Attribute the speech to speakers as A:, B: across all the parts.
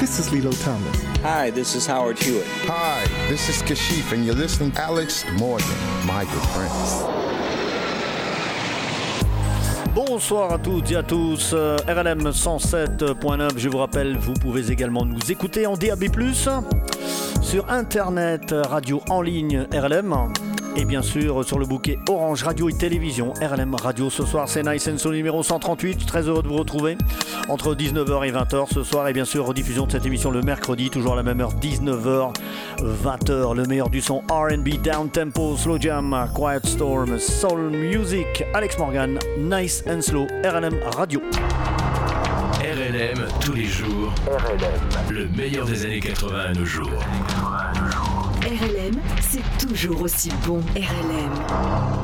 A: this is Lilo Thomas.
B: Hi, this is Howard Hewitt.
C: Hi, this is Kashif, and you're listening to Alex Morgan, my good friends.
D: Bonsoir à toutes et à tous, RLM 107.9, je vous rappelle, vous pouvez également nous écouter en DAB+, sur internet, radio en ligne RLM, et bien sûr sur le bouquet Orange Radio et Télévision, RLM Radio. Ce soir, c'est Nice and Soul numéro 138. Très heureux de vous retrouver entre 19h et 20h ce soir. Et bien sûr, rediffusion de cette émission le mercredi, toujours à la même heure, 19h, 20h. Le meilleur du son RB, Down Tempo, Slow Jam, Quiet Storm, Soul Music, Alex Morgan, Nice and Slow, RLM Radio.
E: RLM tous les jours.
F: RLM.
E: Le meilleur des années 80 à nos jours.
F: RLM, c'est toujours aussi bon. RLM.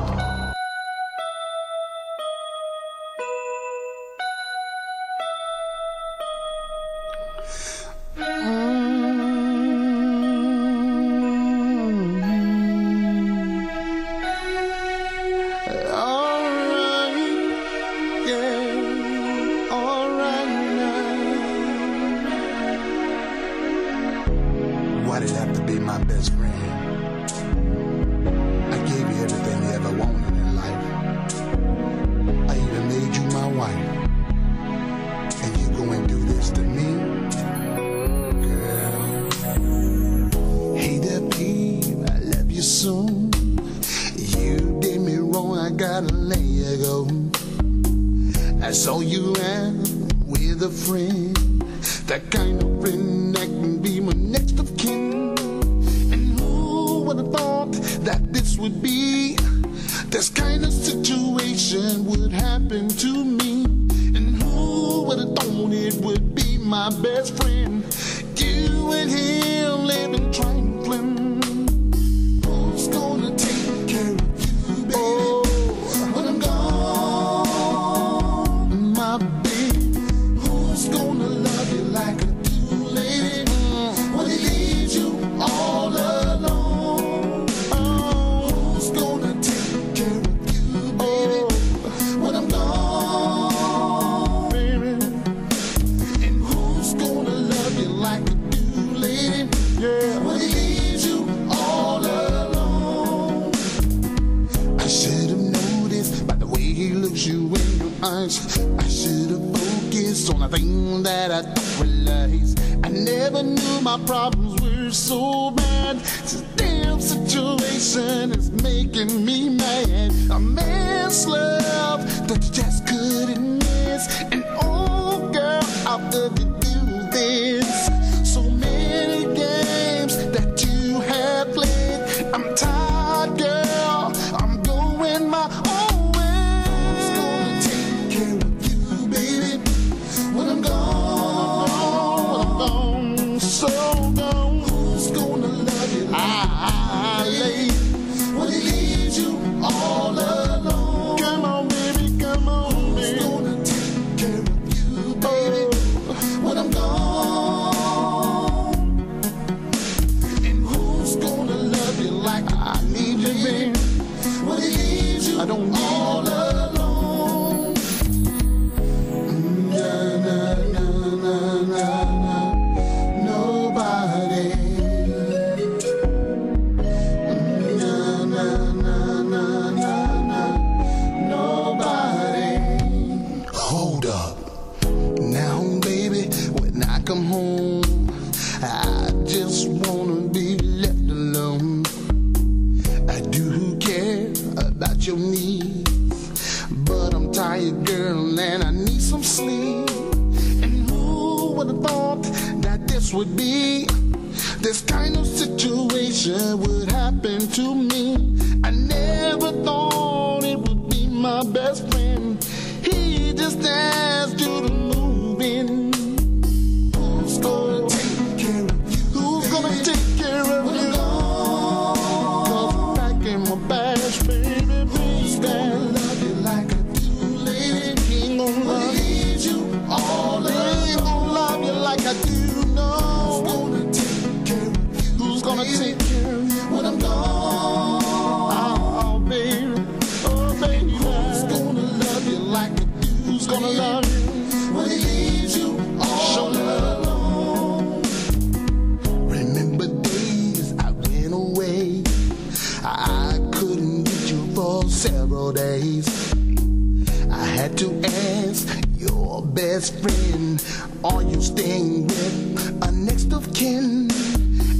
F: I had to ask your best friend, are you staying with a next of kin?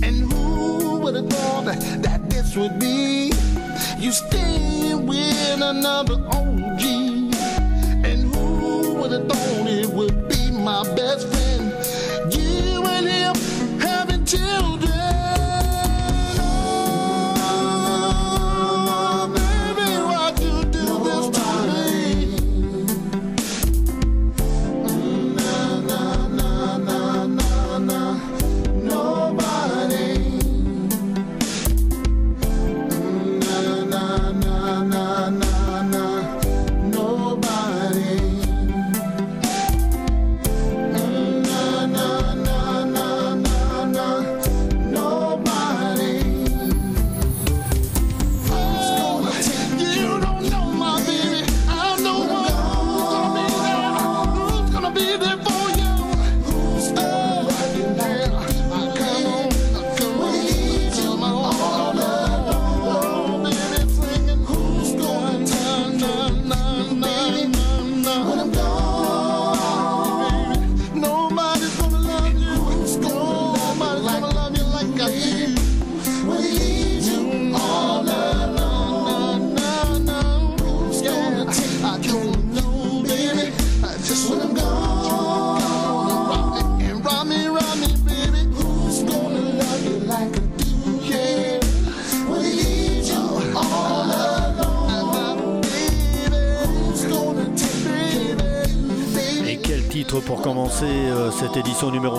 F: And who would have thought that this would be? You staying with another OG. And who would have thought it would be my best friend? You and him having children.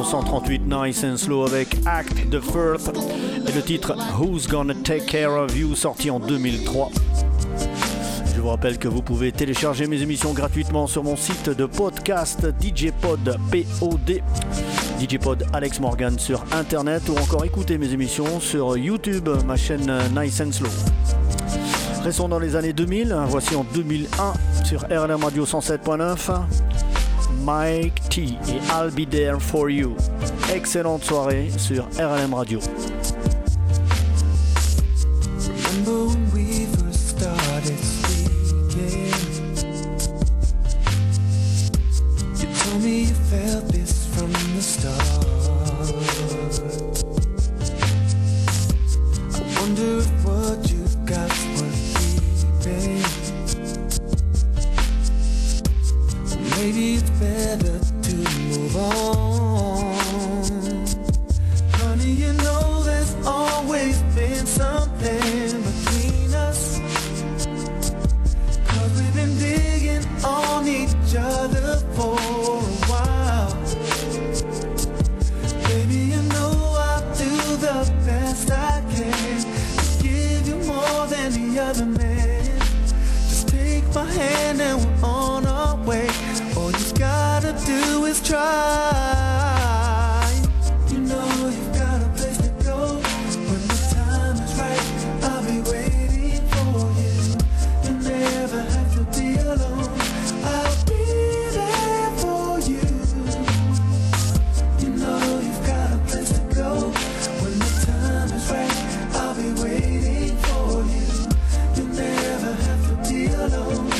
D: 138 Nice and Slow avec Act the Firth et le titre Who's Gonna Take Care of You sorti en 2003. Je vous rappelle que vous pouvez télécharger mes émissions gratuitement sur mon site de podcast DJpod POD. DJpod Alex Morgan sur internet ou encore écouter mes émissions sur YouTube, ma chaîne Nice and Slow. Restons dans les années 2000, voici en 2001 sur RLM Radio 107.9 Mike T et I'll Be There For You. Excellente soirée sur RLM Radio.
G: alone.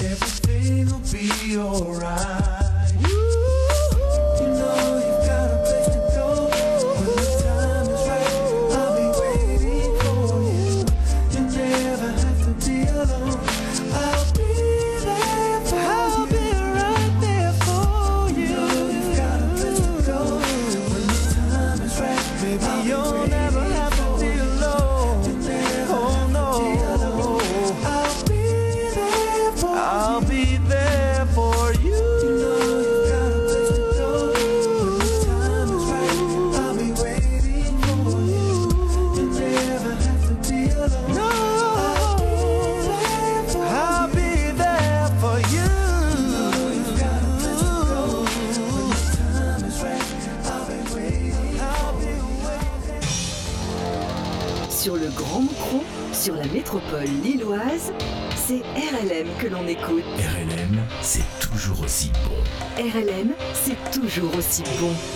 G: Everything will be alright.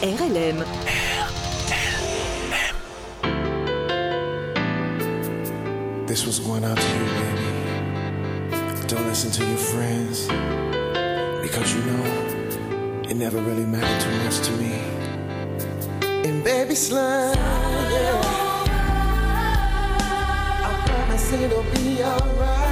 H: RLM.
I: This was going out to you, baby. Don't listen to your friends. Because you know, it never really mattered too much to me. And baby, slide. Yeah. I promise it'll be alright.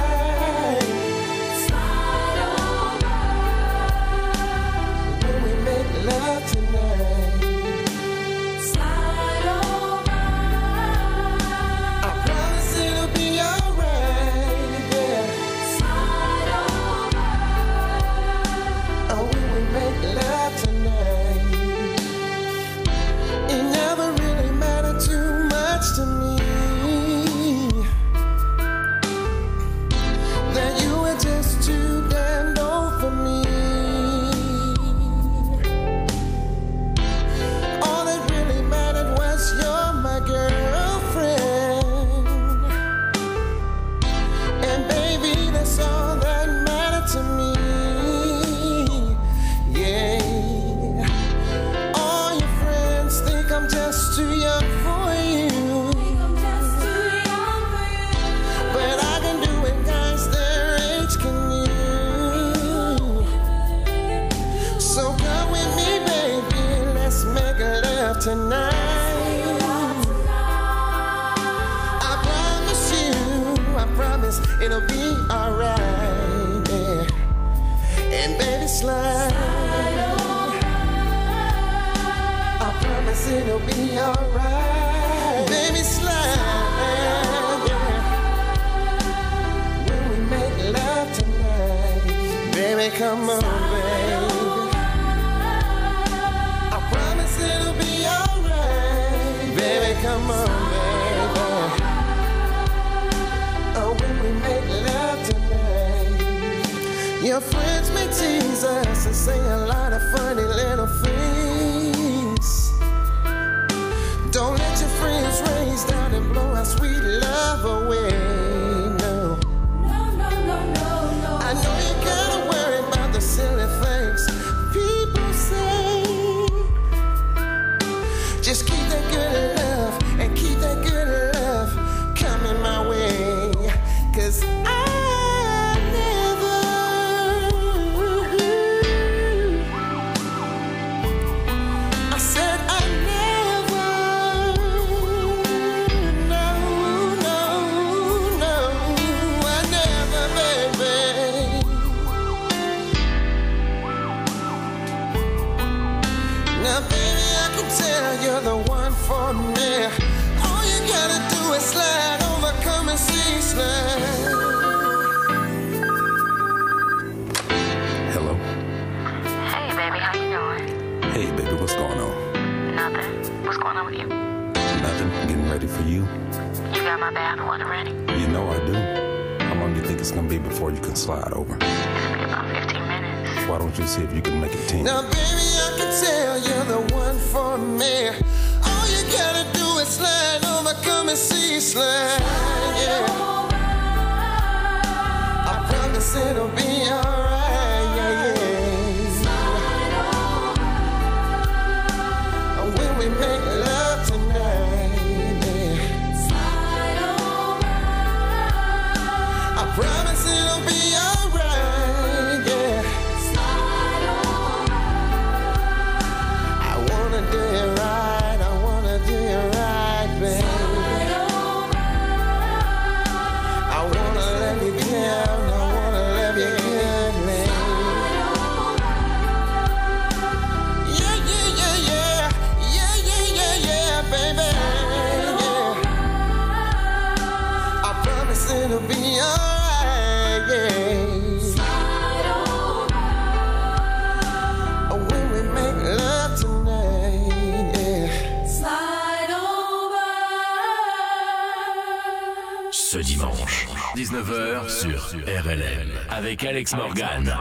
E: ce dimanche, 19h sur RLM, avec Alex Morgan.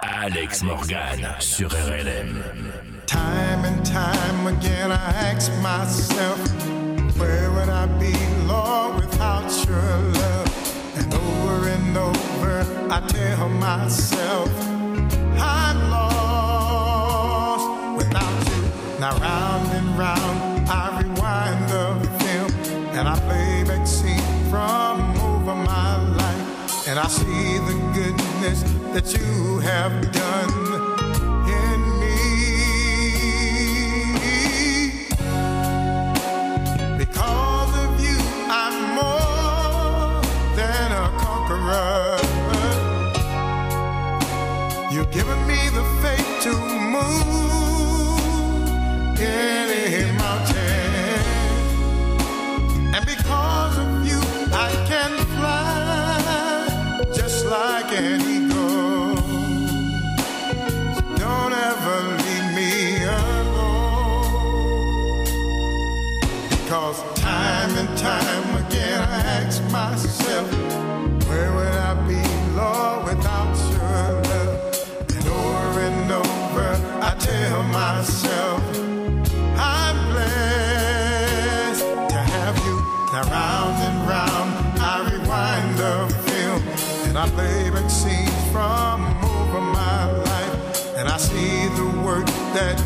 E: Alex Morgan sur RLM.
J: Time and time again, I ask myself, where would I be, Lord, without your love? And over and over, I tell myself, I'm lost without you. Now round and round. and I see the goodness that you have done. You've given me the faith to move any mountain. let he go. Don't ever leave me alone. Cause time and time again I ask myself, where would I be, Lord, without your love? And over and over I tell myself, I'm blessed to have you. Now round and round I rewind the film and I play. that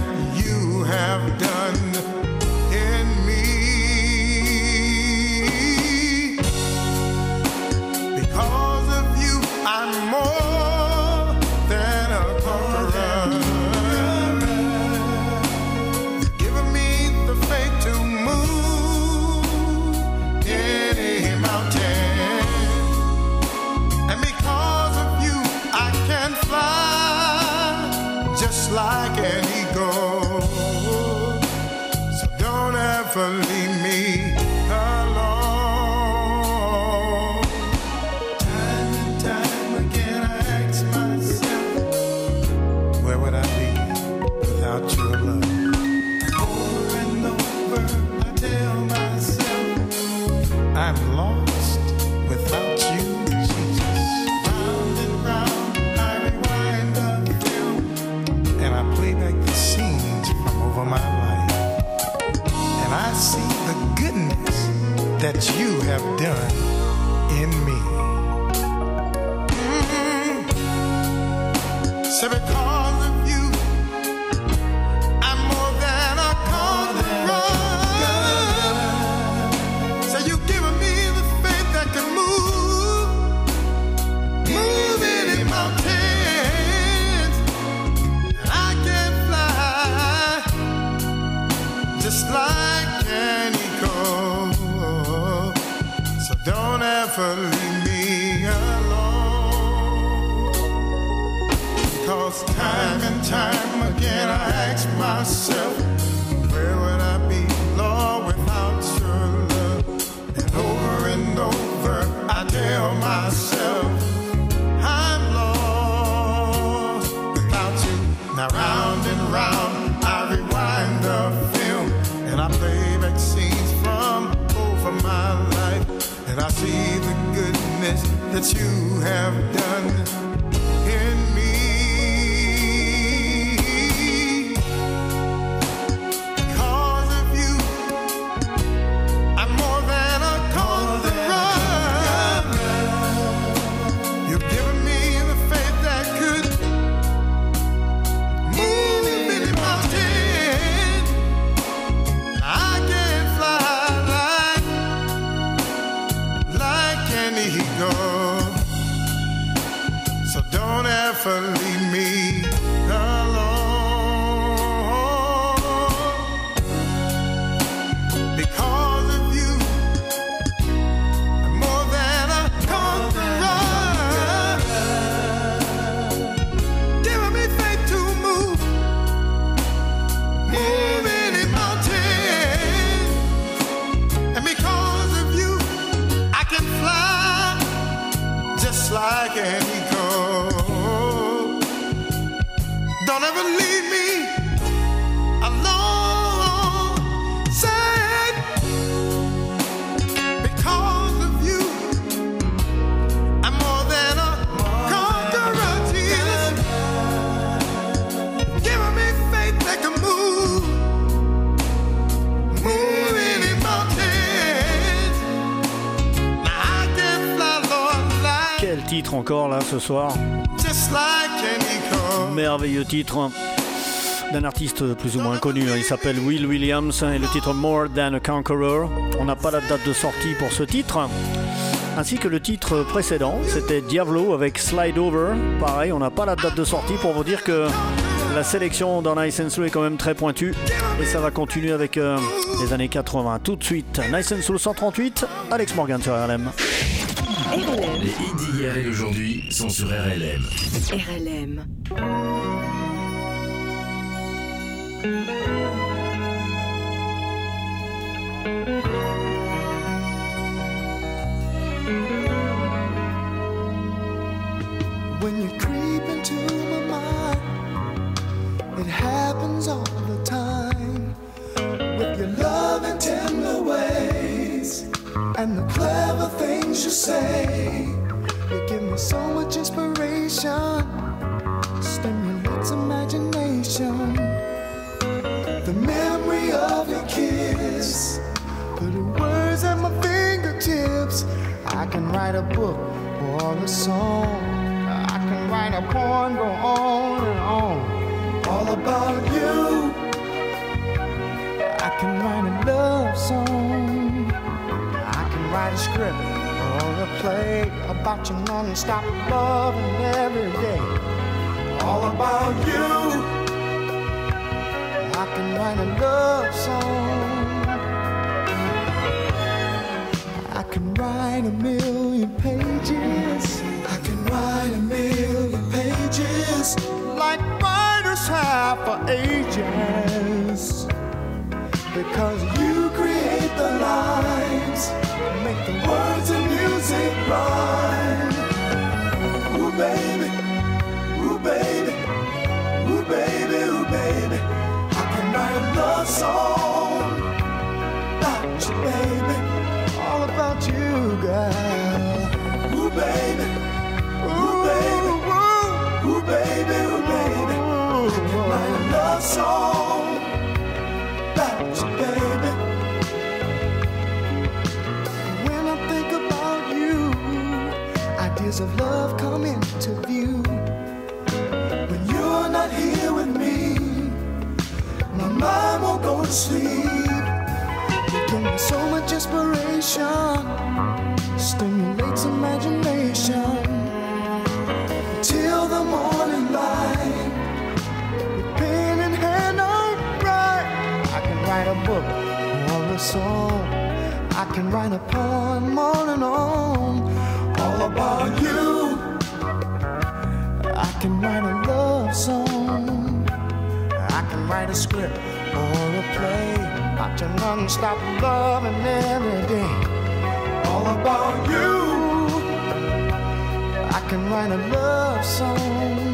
J: that you have done.
D: Ce soir. Merveilleux titre d'un artiste plus ou moins connu. hein. Il s'appelle Will Williams et le titre More Than a Conqueror. On n'a pas la date de sortie pour ce titre. Ainsi que le titre précédent, c'était Diablo avec Slide Over. Pareil, on n'a pas la date de sortie pour vous dire que la sélection dans Nice and Slow est quand même très pointue. Et ça va continuer avec euh, les années 80. Tout de suite, Nice and Slow 138, Alex Morgan sur RLM.
E: Les hits d'hier et d'aujourd'hui sont sur RLM.
H: RLM.
K: When you creep into my mind, it happens all the time. With your love and tender ways, and the clever things you say, you give me so much inspiration, stimulates imagination. The memory of your kiss, putting words at my fingertips. I can write a book or a song. I can write a poem, go on and on, all about you. I can write a love song. Write a script or a play about your non-stop loving every day, all about you. I can write a love song. I can write a million pages. I can write a million pages. Like writers have for ages. Because you create the lines, rhyme. Ooh, love come into view. When you're not here with me, my mind won't go to sleep. You give me so much inspiration, stimulates imagination. Till the morning light, with pen in hand, I write. I can write a book or a song. I can write a poem on and on, a script or a play your non-stop loving every day. All about you. I can write a love song.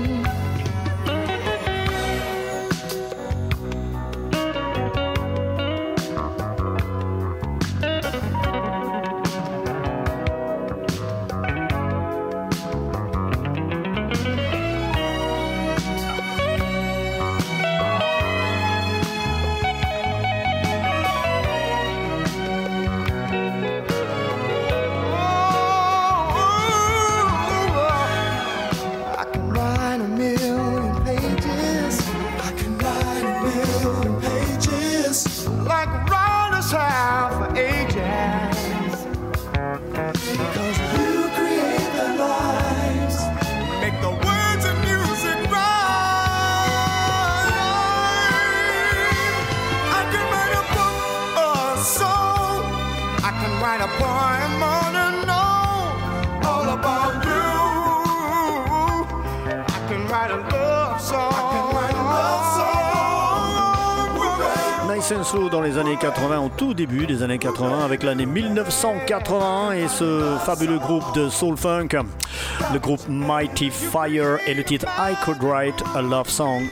D: Dans les années 80, au tout début des années 80, avec l'année 1980 et ce fabuleux groupe de soul funk, le groupe Mighty Fire et le titre I Could Write a Love Song.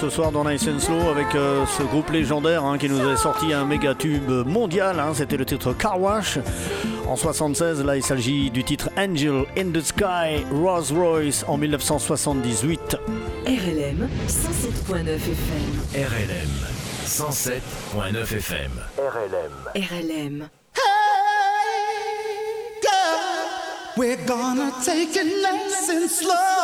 D: ce soir dans Nice and Slow avec euh, ce groupe légendaire hein, qui nous avait sorti un méga tube mondial. Hein. C'était le titre Car Wash. En 76, là il s'agit du titre Angel in the Sky, Rolls Royce en 1978.
H: RLM 107.9 FM.
E: RLM 107.9 FM. RLM.
H: RLM.
L: Hey, we're gonna take it nice and slow.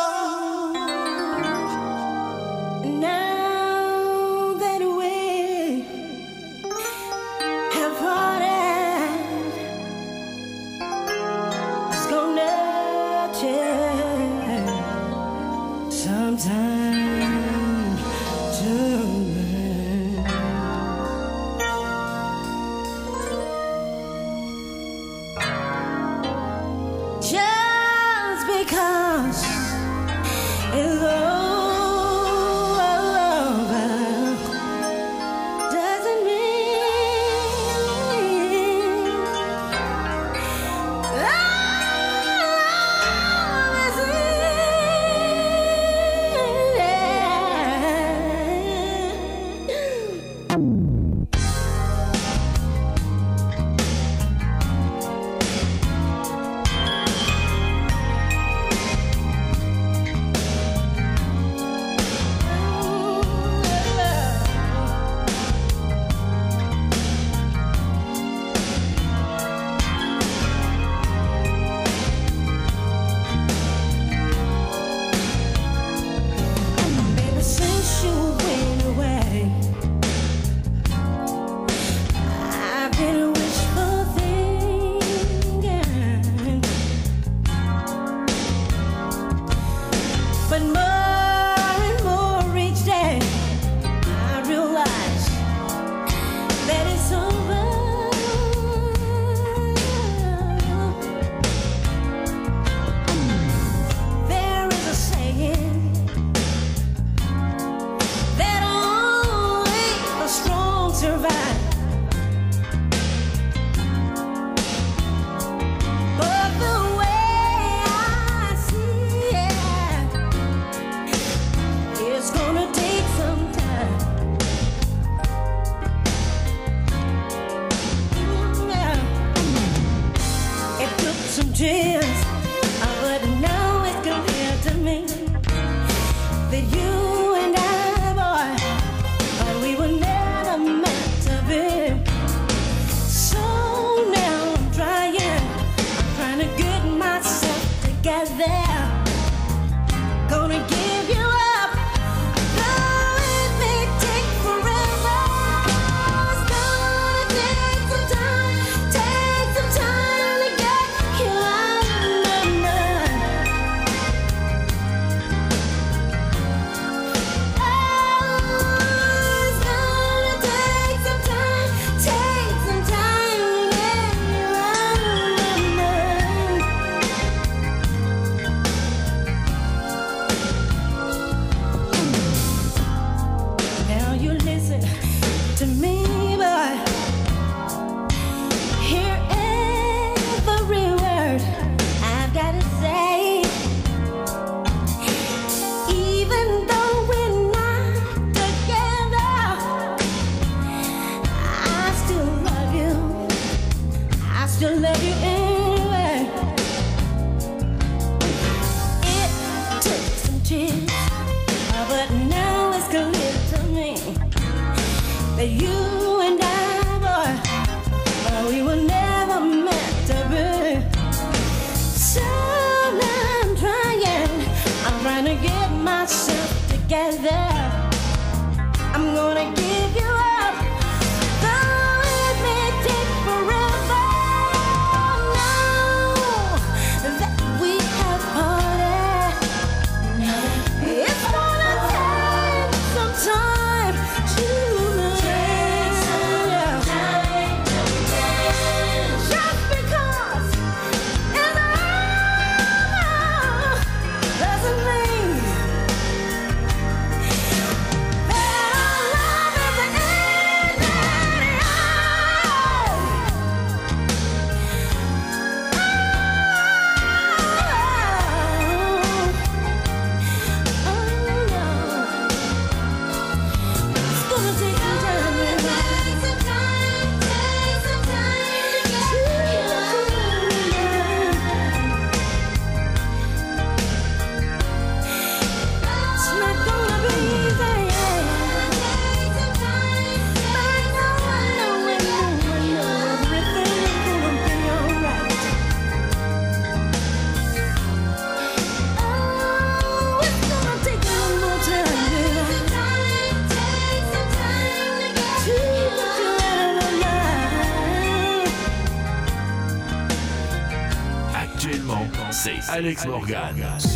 E: Alex Morgan.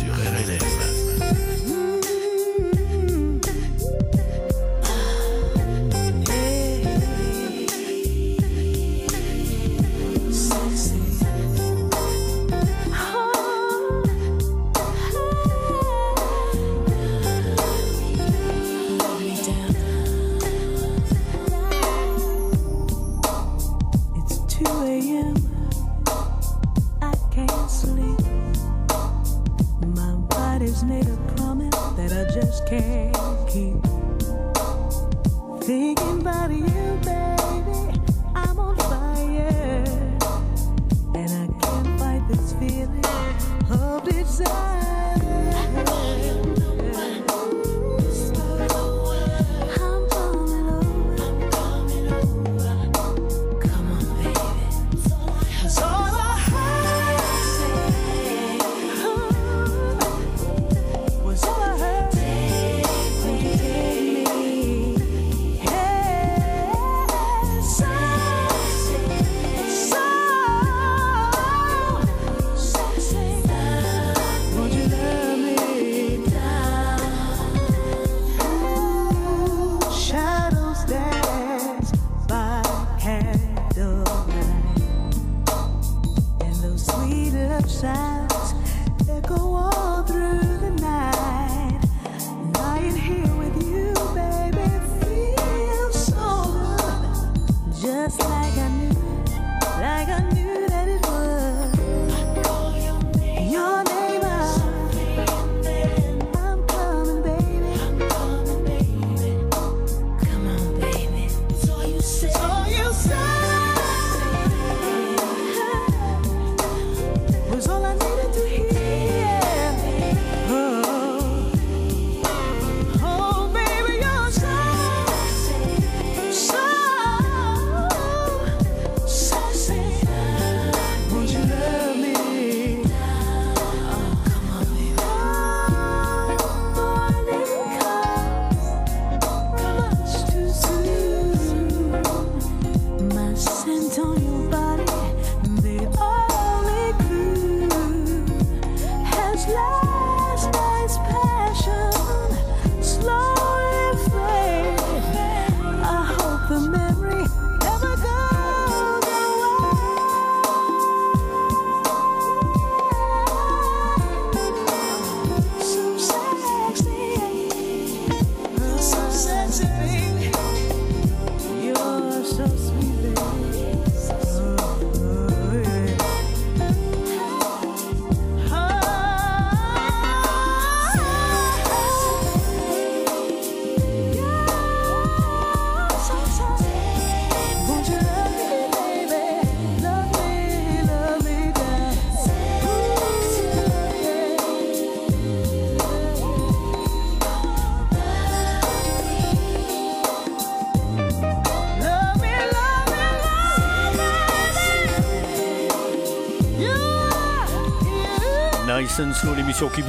L: Somebody's made a promise that I just can't keep. Thinking about you, baby, I'm on fire. And I can't fight this feeling of desire.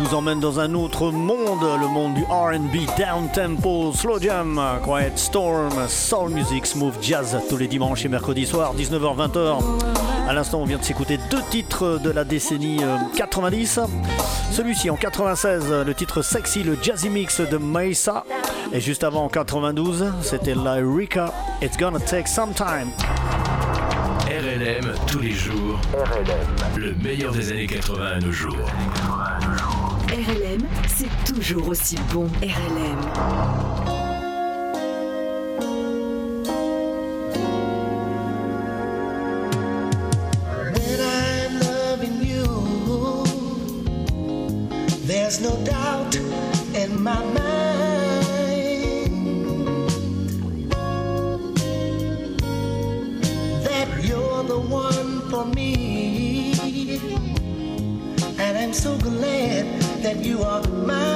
D: Vous emmène dans un autre monde, le monde du RB, down tempo, slow jam, quiet storm, soul music, smooth jazz, tous les dimanches et mercredis soirs, 19h-20h. À l'instant, on vient de s'écouter deux titres de la décennie 90. Celui-ci en 96, le titre Sexy, le jazzy mix de Mesa. Et juste avant en 92, c'était Lyrica, It's Gonna Take Some Time.
E: RLM tous les jours. RLM. Le meilleur des années 80 à nos jours.
H: RLM, c'est toujours aussi bon. RLM.
M: There's no doubt in my mind that you're the one for me. And I'm so glad that you are mine.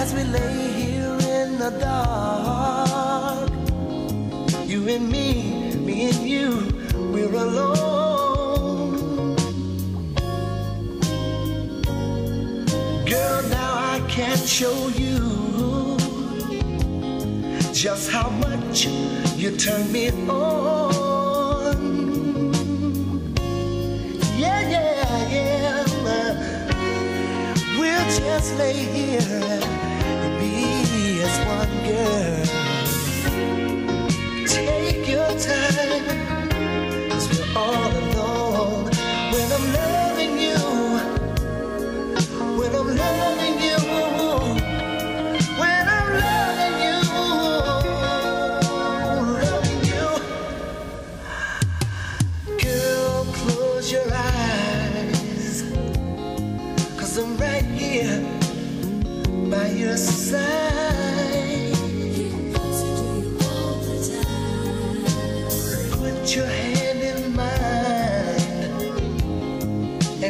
M: As we lay here in the dark, you and me, me and you, we're alone. Girl, now I can show you just how much you turn me on. Just lay here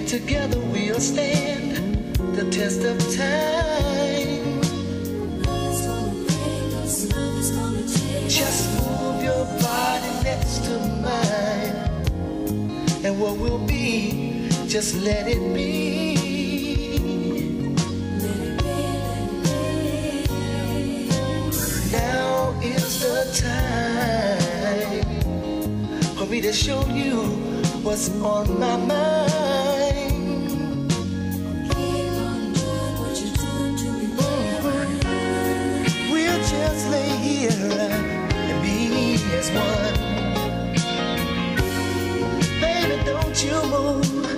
M: together we'll stand the test of time. Just move your body next to mine, and what will be, just let it be. Now is the time for me to show you what's on my mind. You move,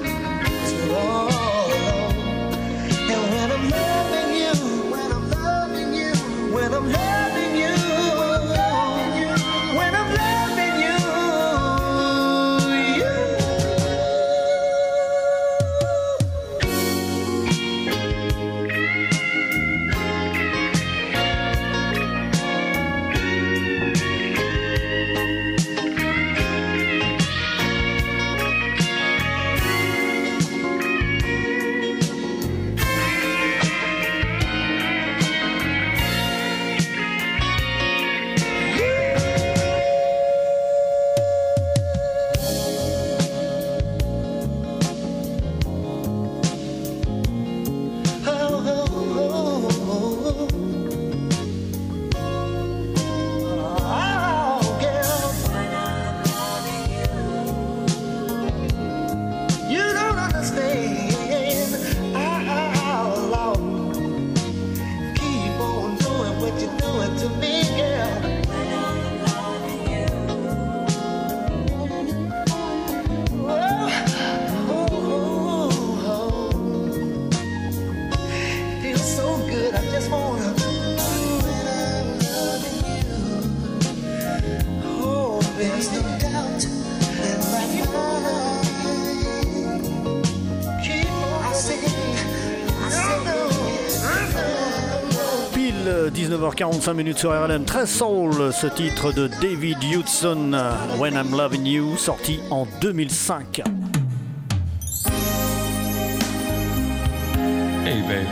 D: 19h45 minutes sur RLM, très soul ce titre de David Hudson, When I'm Loving You, sorti en 2005.
N: Hey, baby.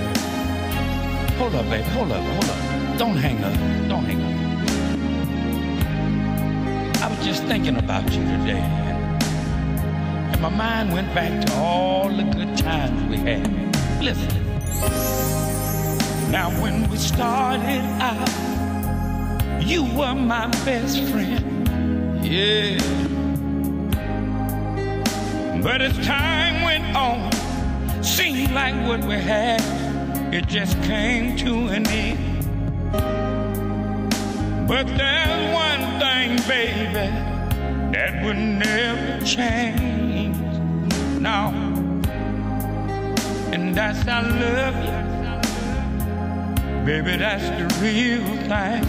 N: Hold up, baby. Hold up, hold up. Don't hang up. Don't hang up. I was just thinking about you today. And my mind went back to all the good times we had. Listen. Now, when we started out, you were my best friend. Yeah. But as time went on, seemed like what we had, it just came to an end. But there's one thing, baby, that would never change. No. And that's I love you. Baby, that's the real thing.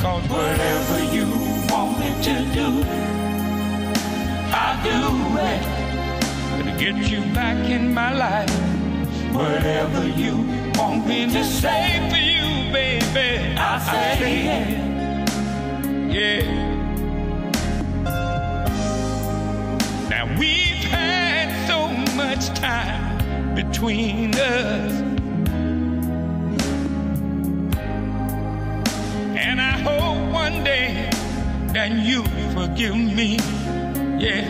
N: Cause whatever you want me to do, I'll do it. To get you back in my life. Whatever you want me to say for you, baby, I'll say it. Yeah. Now we've had so much time between us. One day that you forgive me. Yeah.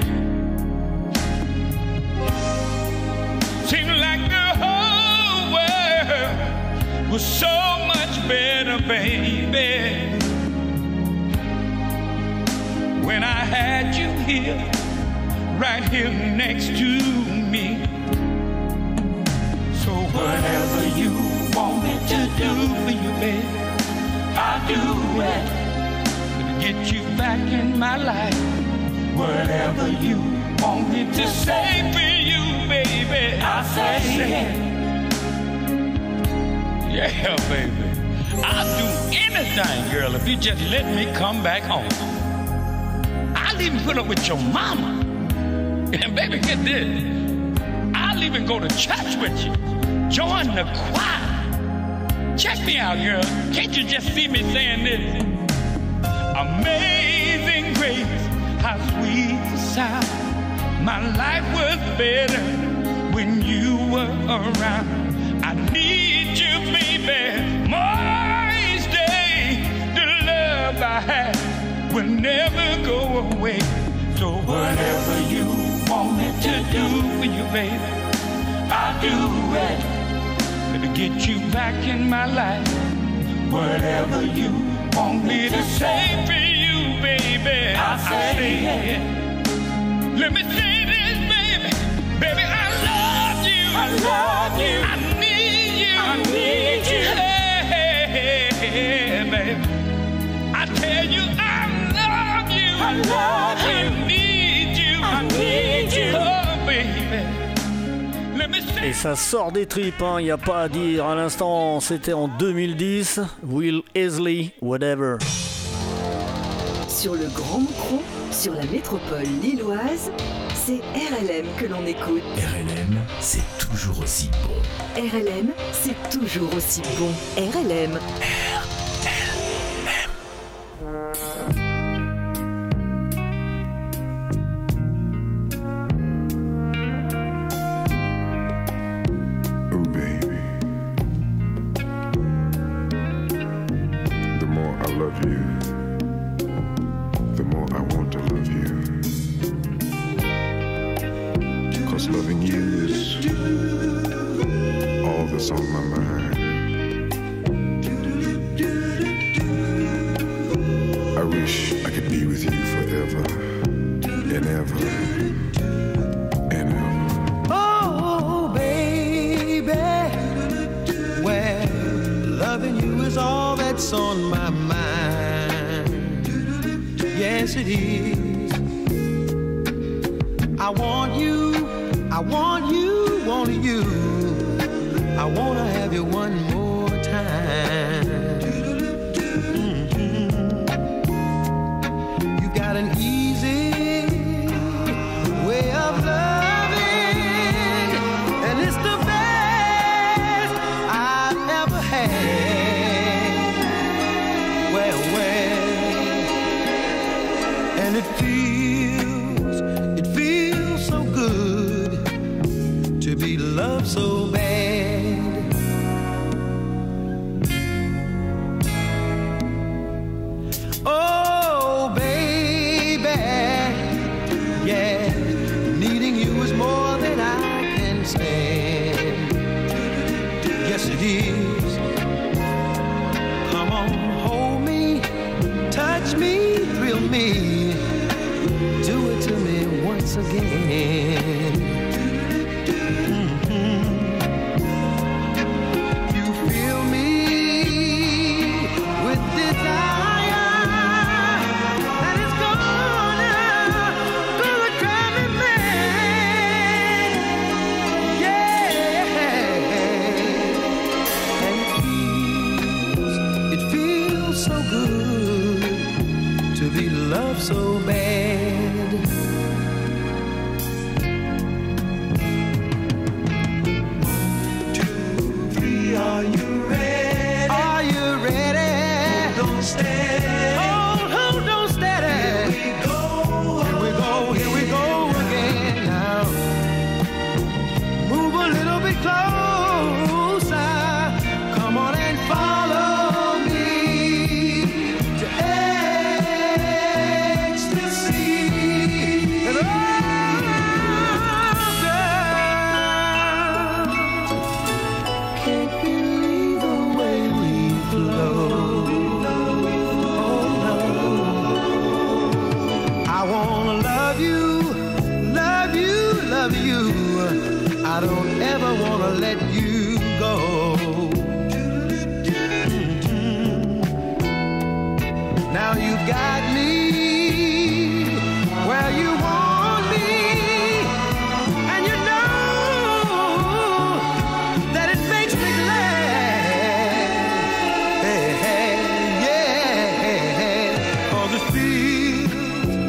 N: Seems like the whole world was so much better, baby. When I had you here, right here next to me. So whatever you want me to do for you, baby, I'll do it. Get you back in my life. Whatever you want me to say for you, baby, I'll say it. Yeah, baby. I'll do anything, girl, if you just let me come back home. I'll even put up with your mama. And baby, get this. I'll even go to church with you. Join the choir. Check me out, girl. Can't you just see me saying this? Amazing grace, how sweet the sound. My life was better when you were around. I need you, baby, more each day. The love I have will never go away. So whatever you want me to do for you, baby, I'll do it. To get you back in my life. Whatever you want me to say for you, baby, I'll say it. Let me say this, baby. Baby, I love you. I love you. I need you. I need you. Hey, hey, hey, baby. I tell you, I love you. I love you. I need you. I need you. Oh, baby.
D: Et ça sort des tripes, il n'y a pas à dire. À l'instant, c'était en 2010. Will Easley, whatever.
G: Sur le Grand Moucron, sur la métropole lilloise, c'est RLM que l'on écoute.
E: RLM, c'est toujours aussi bon.
G: RLM, c'est toujours aussi bon. RLM.
O: melodies. Come on,
P: hold me, touch me, thrill
G: me. Do it to me once again.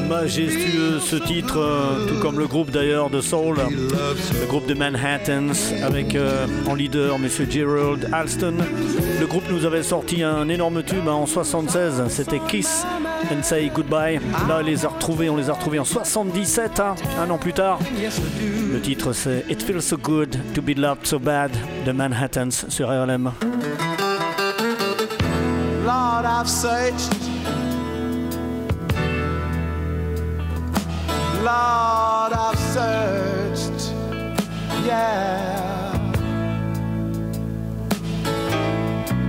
D: Majestueux ce titre, euh, tout comme le groupe d'ailleurs de Soul, le groupe de Manhattans, avec euh, en leader Monsieur Gerald Alston. Le groupe nous avait sorti un énorme tube hein, en 76, c'était Kiss and Say Goodbye. Là, on les a retrouvés, on les a retrouvés en 77, hein, un an plus tard. Le titre c'est It Feels So Good to Be Loved So Bad de Manhattans sur RLM.
G: Lord, I've searched. Yeah.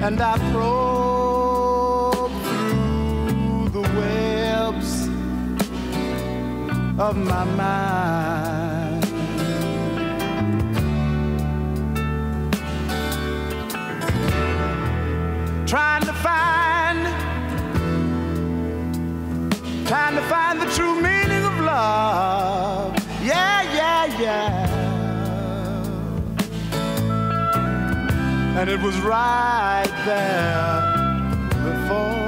G: And I probed through the webs of my mind. trying to find, trying to find the true of love. Yeah, yeah, yeah. And it was right there before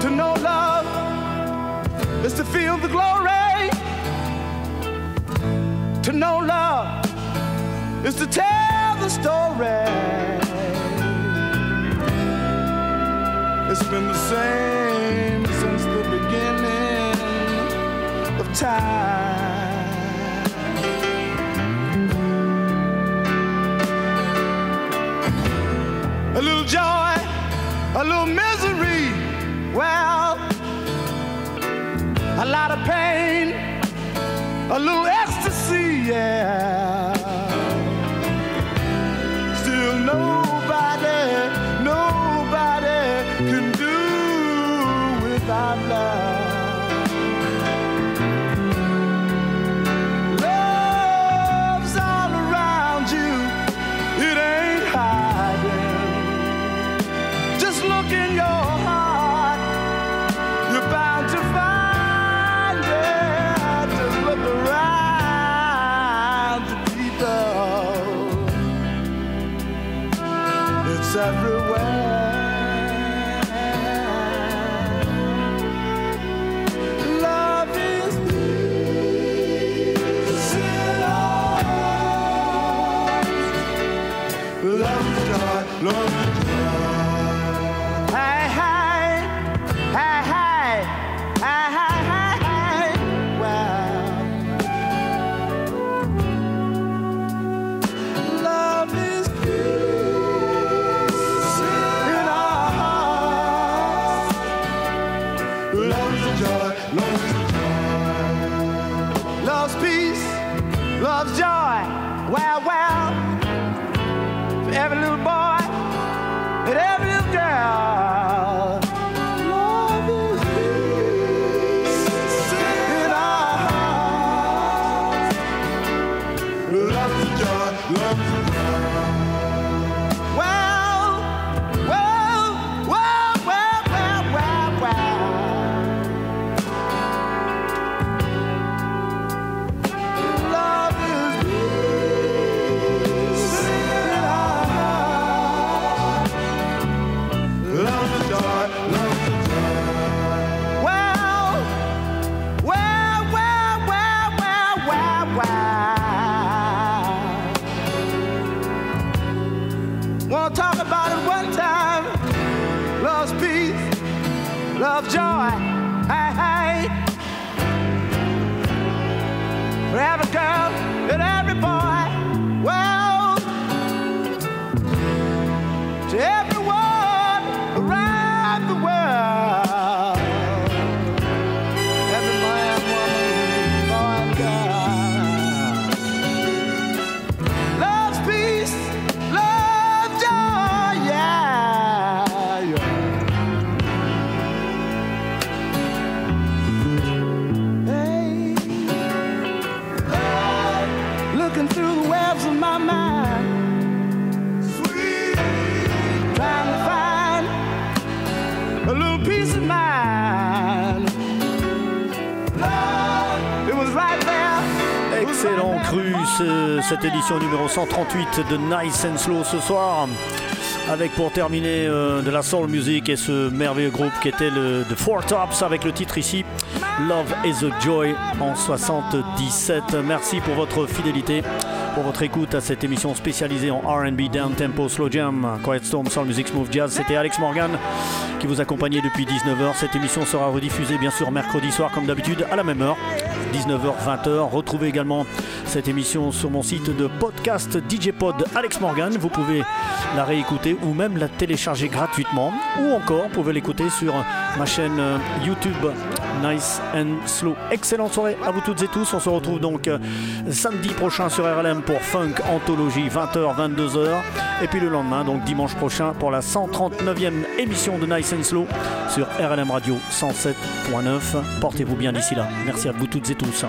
G: To know love is to feel the glory. To know love is to tell the story. It's been the same since the beginning of time. A little joy, a little misery. Well, a lot of pain, a little ecstasy, yeah.
Q: lost joy, lost joy. Love's peace, love's joy.
K: Wow, wow. Cette édition numéro 138 de Nice and Slow ce soir. Avec pour terminer euh, de la soul music et ce merveilleux groupe qui était le The Four Tops avec le titre ici Love is a Joy en 77. Merci pour votre fidélité, pour votre écoute à cette émission spécialisée en RB, Down Tempo, Slow Jam, Quiet Storm, Soul Music, Smooth Jazz. C'était Alex Morgan qui vous accompagnait depuis 19h. Cette émission sera rediffusée bien sûr mercredi soir comme d'habitude à la même heure. 19h-20h. Retrouvez également cette émission sur mon site de podcast DJ Pod Alex Morgan. Vous pouvez la réécouter ou même la télécharger gratuitement. Ou encore, vous pouvez l'écouter sur ma chaîne euh, YouTube Nice and Slow. Excellente soirée à vous toutes et tous. On se retrouve donc euh, samedi prochain sur RLM pour Funk Anthologie 20h, 22h. Et puis le lendemain, donc dimanche prochain, pour la 139e émission de Nice and Slow sur RLM Radio 107.9. Portez-vous bien d'ici là. Merci à vous toutes et tous.